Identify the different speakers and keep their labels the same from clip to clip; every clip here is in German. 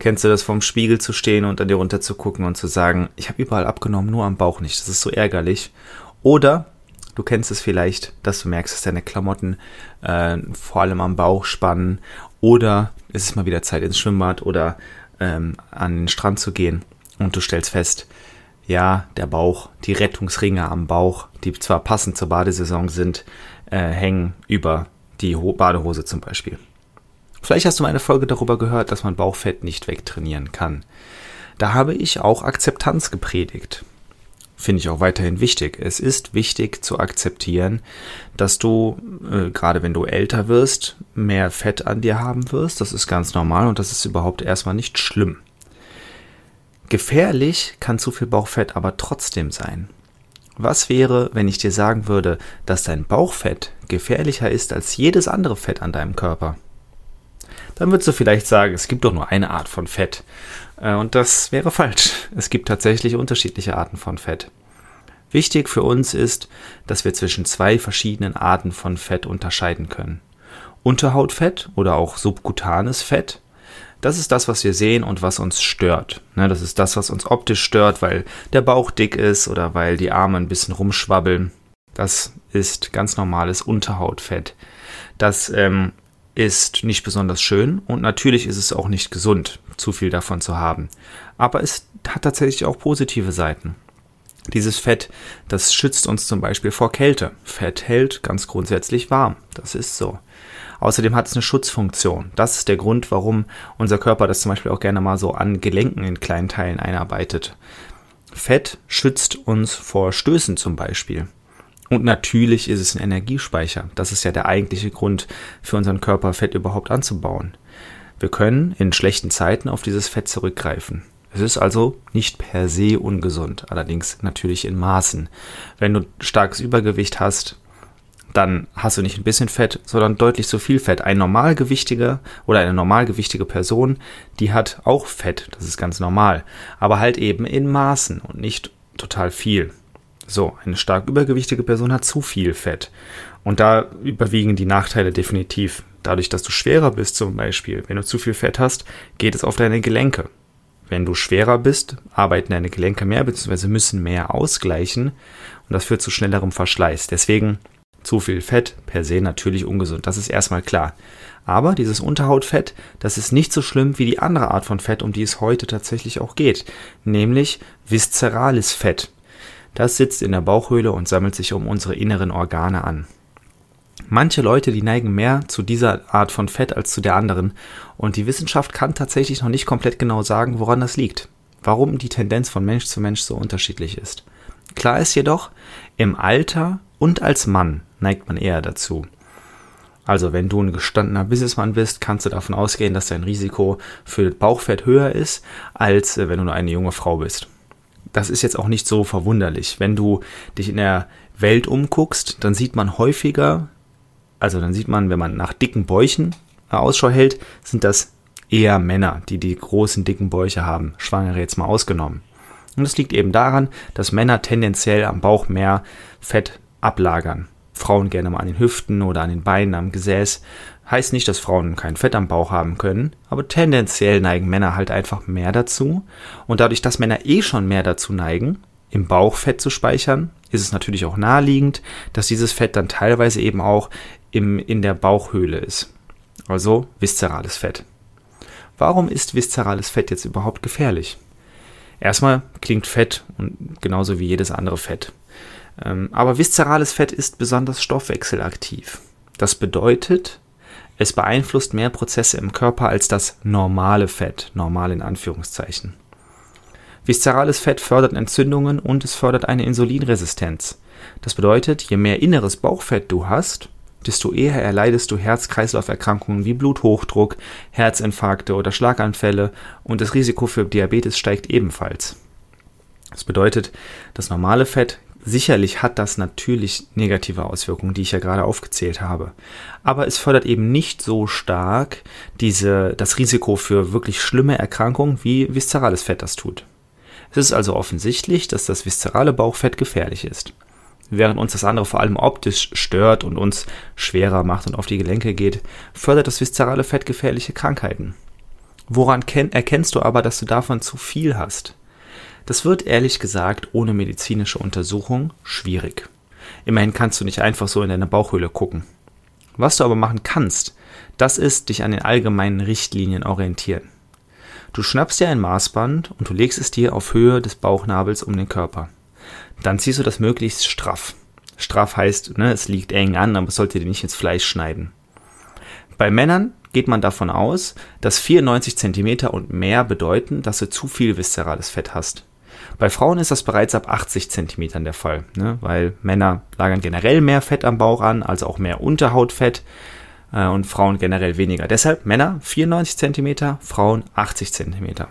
Speaker 1: Kennst du das vom Spiegel zu stehen und an dir runter zu gucken und zu sagen, ich habe überall abgenommen, nur am Bauch nicht. Das ist so ärgerlich. Oder du kennst es vielleicht, dass du merkst, dass deine Klamotten äh, vor allem am Bauch spannen. Oder es ist mal wieder Zeit ins Schwimmbad oder ähm, an den Strand zu gehen und du stellst fest, ja, der Bauch, die Rettungsringe am Bauch, die zwar passend zur Badesaison sind, äh, hängen über die Badehose zum Beispiel. Vielleicht hast du mal eine Folge darüber gehört, dass man Bauchfett nicht wegtrainieren kann. Da habe ich auch Akzeptanz gepredigt. Finde ich auch weiterhin wichtig. Es ist wichtig zu akzeptieren, dass du, äh, gerade wenn du älter wirst, mehr Fett an dir haben wirst. Das ist ganz normal und das ist überhaupt erstmal nicht schlimm. Gefährlich kann zu viel Bauchfett aber trotzdem sein. Was wäre, wenn ich dir sagen würde, dass dein Bauchfett gefährlicher ist als jedes andere Fett an deinem Körper? Dann würdest du vielleicht sagen, es gibt doch nur eine Art von Fett. Äh, und das wäre falsch. Es gibt tatsächlich unterschiedliche Arten von Fett. Wichtig für uns ist, dass wir zwischen zwei verschiedenen Arten von Fett unterscheiden können. Unterhautfett oder auch subkutanes Fett, das ist das, was wir sehen und was uns stört. Ne, das ist das, was uns optisch stört, weil der Bauch dick ist oder weil die Arme ein bisschen rumschwabbeln. Das ist ganz normales Unterhautfett. Das ähm, ist nicht besonders schön und natürlich ist es auch nicht gesund, zu viel davon zu haben. Aber es hat tatsächlich auch positive Seiten. Dieses Fett, das schützt uns zum Beispiel vor Kälte. Fett hält ganz grundsätzlich warm. Das ist so. Außerdem hat es eine Schutzfunktion. Das ist der Grund, warum unser Körper das zum Beispiel auch gerne mal so an Gelenken in kleinen Teilen einarbeitet. Fett schützt uns vor Stößen zum Beispiel. Und natürlich ist es ein Energiespeicher. Das ist ja der eigentliche Grund für unseren Körper, Fett überhaupt anzubauen. Wir können in schlechten Zeiten auf dieses Fett zurückgreifen. Es ist also nicht per se ungesund, allerdings natürlich in Maßen. Wenn du starkes Übergewicht hast, dann hast du nicht ein bisschen Fett, sondern deutlich zu viel Fett. Ein normalgewichtiger oder eine normalgewichtige Person, die hat auch Fett, das ist ganz normal, aber halt eben in Maßen und nicht total viel. So, eine stark übergewichtige Person hat zu viel Fett. Und da überwiegen die Nachteile definitiv. Dadurch, dass du schwerer bist zum Beispiel, wenn du zu viel Fett hast, geht es auf deine Gelenke. Wenn du schwerer bist, arbeiten deine Gelenke mehr bzw. müssen mehr ausgleichen und das führt zu schnellerem Verschleiß. Deswegen zu viel Fett per se natürlich ungesund. Das ist erstmal klar. Aber dieses Unterhautfett, das ist nicht so schlimm wie die andere Art von Fett, um die es heute tatsächlich auch geht, nämlich viszerales Fett. Das sitzt in der Bauchhöhle und sammelt sich um unsere inneren Organe an. Manche Leute, die neigen mehr zu dieser Art von Fett als zu der anderen und die Wissenschaft kann tatsächlich noch nicht komplett genau sagen, woran das liegt. Warum die Tendenz von Mensch zu Mensch so unterschiedlich ist. Klar ist jedoch, im Alter und als Mann neigt man eher dazu. Also wenn du ein gestandener Businessmann bist, kannst du davon ausgehen, dass dein Risiko für Bauchfett höher ist, als wenn du nur eine junge Frau bist das ist jetzt auch nicht so verwunderlich. Wenn du dich in der Welt umguckst, dann sieht man häufiger, also dann sieht man, wenn man nach dicken Bäuchen Ausschau hält, sind das eher Männer, die die großen dicken Bäuche haben, Schwangere jetzt mal ausgenommen. Und das liegt eben daran, dass Männer tendenziell am Bauch mehr Fett ablagern. Frauen gerne mal an den Hüften oder an den Beinen, am Gesäß. Heißt nicht, dass Frauen kein Fett am Bauch haben können, aber tendenziell neigen Männer halt einfach mehr dazu. Und dadurch, dass Männer eh schon mehr dazu neigen, im Bauch Fett zu speichern, ist es natürlich auch naheliegend, dass dieses Fett dann teilweise eben auch im, in der Bauchhöhle ist. Also viszerales Fett. Warum ist viszerales Fett jetzt überhaupt gefährlich? Erstmal klingt Fett und genauso wie jedes andere Fett. Ähm, aber viszerales Fett ist besonders stoffwechselaktiv. Das bedeutet, es beeinflusst mehr Prozesse im Körper als das normale Fett, normal in Anführungszeichen. Viszerales Fett fördert Entzündungen und es fördert eine Insulinresistenz. Das bedeutet, je mehr inneres Bauchfett du hast, desto eher erleidest du Herz-Kreislauf-Erkrankungen wie Bluthochdruck, Herzinfarkte oder Schlaganfälle und das Risiko für Diabetes steigt ebenfalls. Das bedeutet, das normale Fett sicherlich hat das natürlich negative Auswirkungen, die ich ja gerade aufgezählt habe. Aber es fördert eben nicht so stark diese, das Risiko für wirklich schlimme Erkrankungen, wie viszerales Fett das tut. Es ist also offensichtlich, dass das viszerale Bauchfett gefährlich ist. Während uns das andere vor allem optisch stört und uns schwerer macht und auf die Gelenke geht, fördert das viszerale Fett gefährliche Krankheiten. Woran erkennst du aber, dass du davon zu viel hast? Das wird ehrlich gesagt ohne medizinische Untersuchung schwierig. Immerhin kannst du nicht einfach so in deine Bauchhöhle gucken. Was du aber machen kannst, das ist dich an den allgemeinen Richtlinien orientieren. Du schnappst dir ein Maßband und du legst es dir auf Höhe des Bauchnabels um den Körper. Dann ziehst du das möglichst straff. Straff heißt, ne, es liegt eng an, aber es sollte dir nicht ins Fleisch schneiden. Bei Männern geht man davon aus, dass 94 cm und mehr bedeuten, dass du zu viel viszerales Fett hast. Bei Frauen ist das bereits ab 80 cm der Fall, ne? weil Männer lagern generell mehr Fett am Bauch an, also auch mehr Unterhautfett äh, und Frauen generell weniger. Deshalb Männer 94 cm, Frauen 80 cm.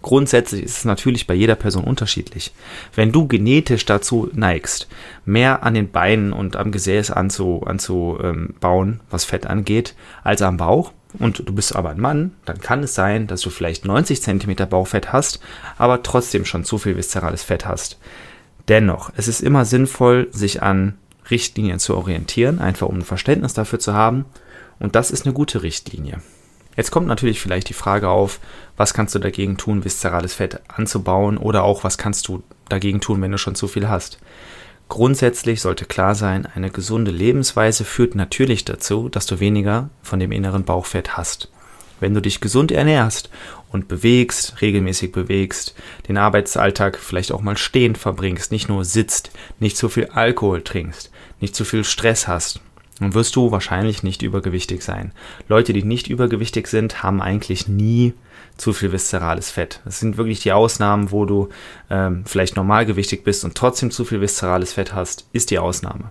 Speaker 1: Grundsätzlich ist es natürlich bei jeder Person unterschiedlich. Wenn du genetisch dazu neigst, mehr an den Beinen und am Gesäß anzubauen, anzu, ähm, was Fett angeht, als am Bauch, und du bist aber ein Mann, dann kann es sein, dass du vielleicht 90 cm Bauchfett hast, aber trotzdem schon zu viel viszerales Fett hast. Dennoch, es ist immer sinnvoll, sich an Richtlinien zu orientieren, einfach um ein Verständnis dafür zu haben. Und das ist eine gute Richtlinie. Jetzt kommt natürlich vielleicht die Frage auf, was kannst du dagegen tun, viszerales Fett anzubauen oder auch was kannst du dagegen tun, wenn du schon zu viel hast. Grundsätzlich sollte klar sein, eine gesunde Lebensweise führt natürlich dazu, dass du weniger von dem inneren Bauchfett hast. Wenn du dich gesund ernährst und bewegst, regelmäßig bewegst, den Arbeitsalltag vielleicht auch mal stehend verbringst, nicht nur sitzt, nicht zu viel Alkohol trinkst, nicht zu viel Stress hast, dann wirst du wahrscheinlich nicht übergewichtig sein. Leute, die nicht übergewichtig sind, haben eigentlich nie zu viel viszerales Fett. Das sind wirklich die Ausnahmen, wo du ähm, vielleicht normalgewichtig bist und trotzdem zu viel viszerales Fett hast, ist die Ausnahme.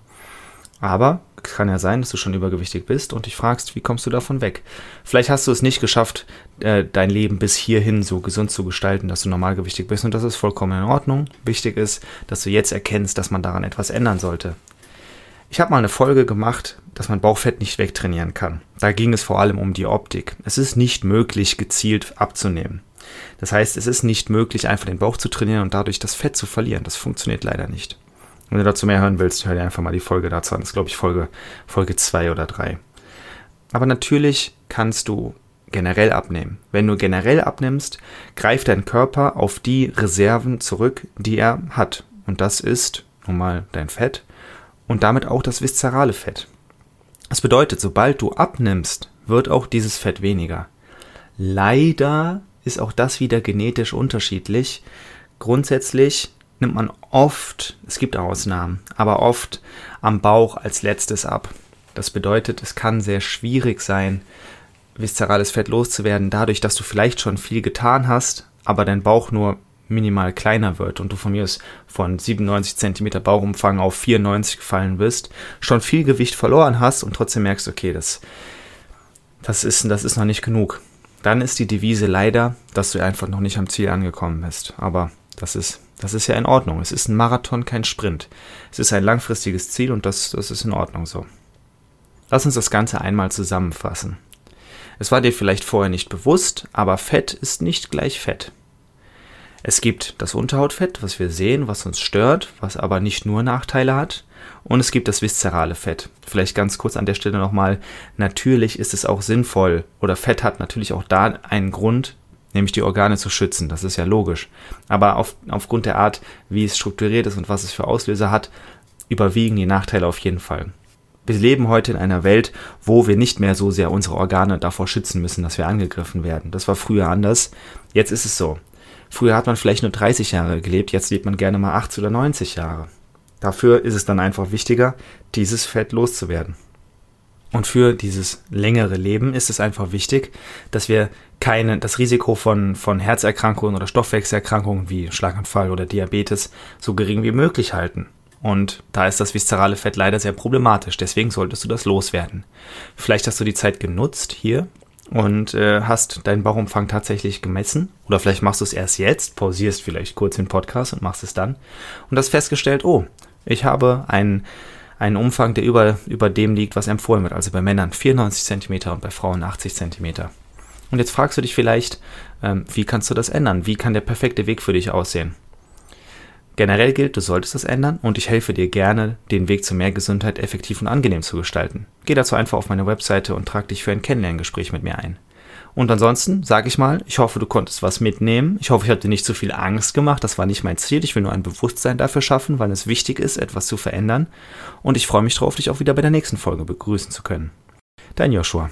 Speaker 1: Aber es kann ja sein, dass du schon übergewichtig bist und dich fragst, wie kommst du davon weg? Vielleicht hast du es nicht geschafft, äh, dein Leben bis hierhin so gesund zu gestalten, dass du normalgewichtig bist und das ist vollkommen in Ordnung. Wichtig ist, dass du jetzt erkennst, dass man daran etwas ändern sollte. Ich habe mal eine Folge gemacht, dass man Bauchfett nicht wegtrainieren kann. Da ging es vor allem um die Optik. Es ist nicht möglich, gezielt abzunehmen. Das heißt, es ist nicht möglich, einfach den Bauch zu trainieren und dadurch das Fett zu verlieren. Das funktioniert leider nicht. Wenn du dazu mehr hören willst, hör dir einfach mal die Folge dazu an. Das ist, glaube ich, Folge, Folge 2 oder 3. Aber natürlich kannst du generell abnehmen. Wenn du generell abnimmst, greift dein Körper auf die Reserven zurück, die er hat. Und das ist nun mal dein Fett und damit auch das viszerale Fett. Das bedeutet, sobald du abnimmst, wird auch dieses Fett weniger. Leider ist auch das wieder genetisch unterschiedlich. Grundsätzlich nimmt man oft, es gibt Ausnahmen, aber oft am Bauch als letztes ab. Das bedeutet, es kann sehr schwierig sein, viszerales Fett loszuwerden, dadurch, dass du vielleicht schon viel getan hast, aber dein Bauch nur minimal kleiner wird und du von mir aus von 97 cm Bauchumfang auf 94 gefallen bist, schon viel Gewicht verloren hast und trotzdem merkst, okay, das, das, ist, das ist noch nicht genug. Dann ist die Devise leider, dass du einfach noch nicht am Ziel angekommen bist. Aber das ist, das ist ja in Ordnung. Es ist ein Marathon, kein Sprint. Es ist ein langfristiges Ziel und das, das ist in Ordnung so. Lass uns das Ganze einmal zusammenfassen. Es war dir vielleicht vorher nicht bewusst, aber Fett ist nicht gleich Fett. Es gibt das Unterhautfett, was wir sehen, was uns stört, was aber nicht nur Nachteile hat. Und es gibt das viszerale Fett. Vielleicht ganz kurz an der Stelle nochmal. Natürlich ist es auch sinnvoll oder Fett hat natürlich auch da einen Grund, nämlich die Organe zu schützen. Das ist ja logisch. Aber auf, aufgrund der Art, wie es strukturiert ist und was es für Auslöser hat, überwiegen die Nachteile auf jeden Fall. Wir leben heute in einer Welt, wo wir nicht mehr so sehr unsere Organe davor schützen müssen, dass wir angegriffen werden. Das war früher anders. Jetzt ist es so. Früher hat man vielleicht nur 30 Jahre gelebt, jetzt lebt man gerne mal 80 oder 90 Jahre. Dafür ist es dann einfach wichtiger, dieses Fett loszuwerden. Und für dieses längere Leben ist es einfach wichtig, dass wir keine, das Risiko von, von Herzerkrankungen oder Stoffwechselerkrankungen wie Schlaganfall oder Diabetes so gering wie möglich halten. Und da ist das viszerale Fett leider sehr problematisch, deswegen solltest du das loswerden. Vielleicht hast du die Zeit genutzt hier und äh, hast deinen Bauchumfang tatsächlich gemessen. Oder vielleicht machst du es erst jetzt, pausierst vielleicht kurz den Podcast und machst es dann. Und hast festgestellt, oh, ich habe einen, einen Umfang, der über, über dem liegt, was empfohlen wird. Also bei Männern 94 cm und bei Frauen 80 cm. Und jetzt fragst du dich vielleicht, ähm, wie kannst du das ändern? Wie kann der perfekte Weg für dich aussehen? Generell gilt, du solltest das ändern und ich helfe dir gerne, den Weg zu mehr Gesundheit effektiv und angenehm zu gestalten. Geh dazu einfach auf meine Webseite und trag dich für ein Kennenlerngespräch mit mir ein. Und ansonsten sage ich mal, ich hoffe, du konntest was mitnehmen. Ich hoffe, ich habe dir nicht zu viel Angst gemacht. Das war nicht mein Ziel. Ich will nur ein Bewusstsein dafür schaffen, weil es wichtig ist, etwas zu verändern. Und ich freue mich darauf, dich auch wieder bei der nächsten Folge begrüßen zu können. Dein Joshua.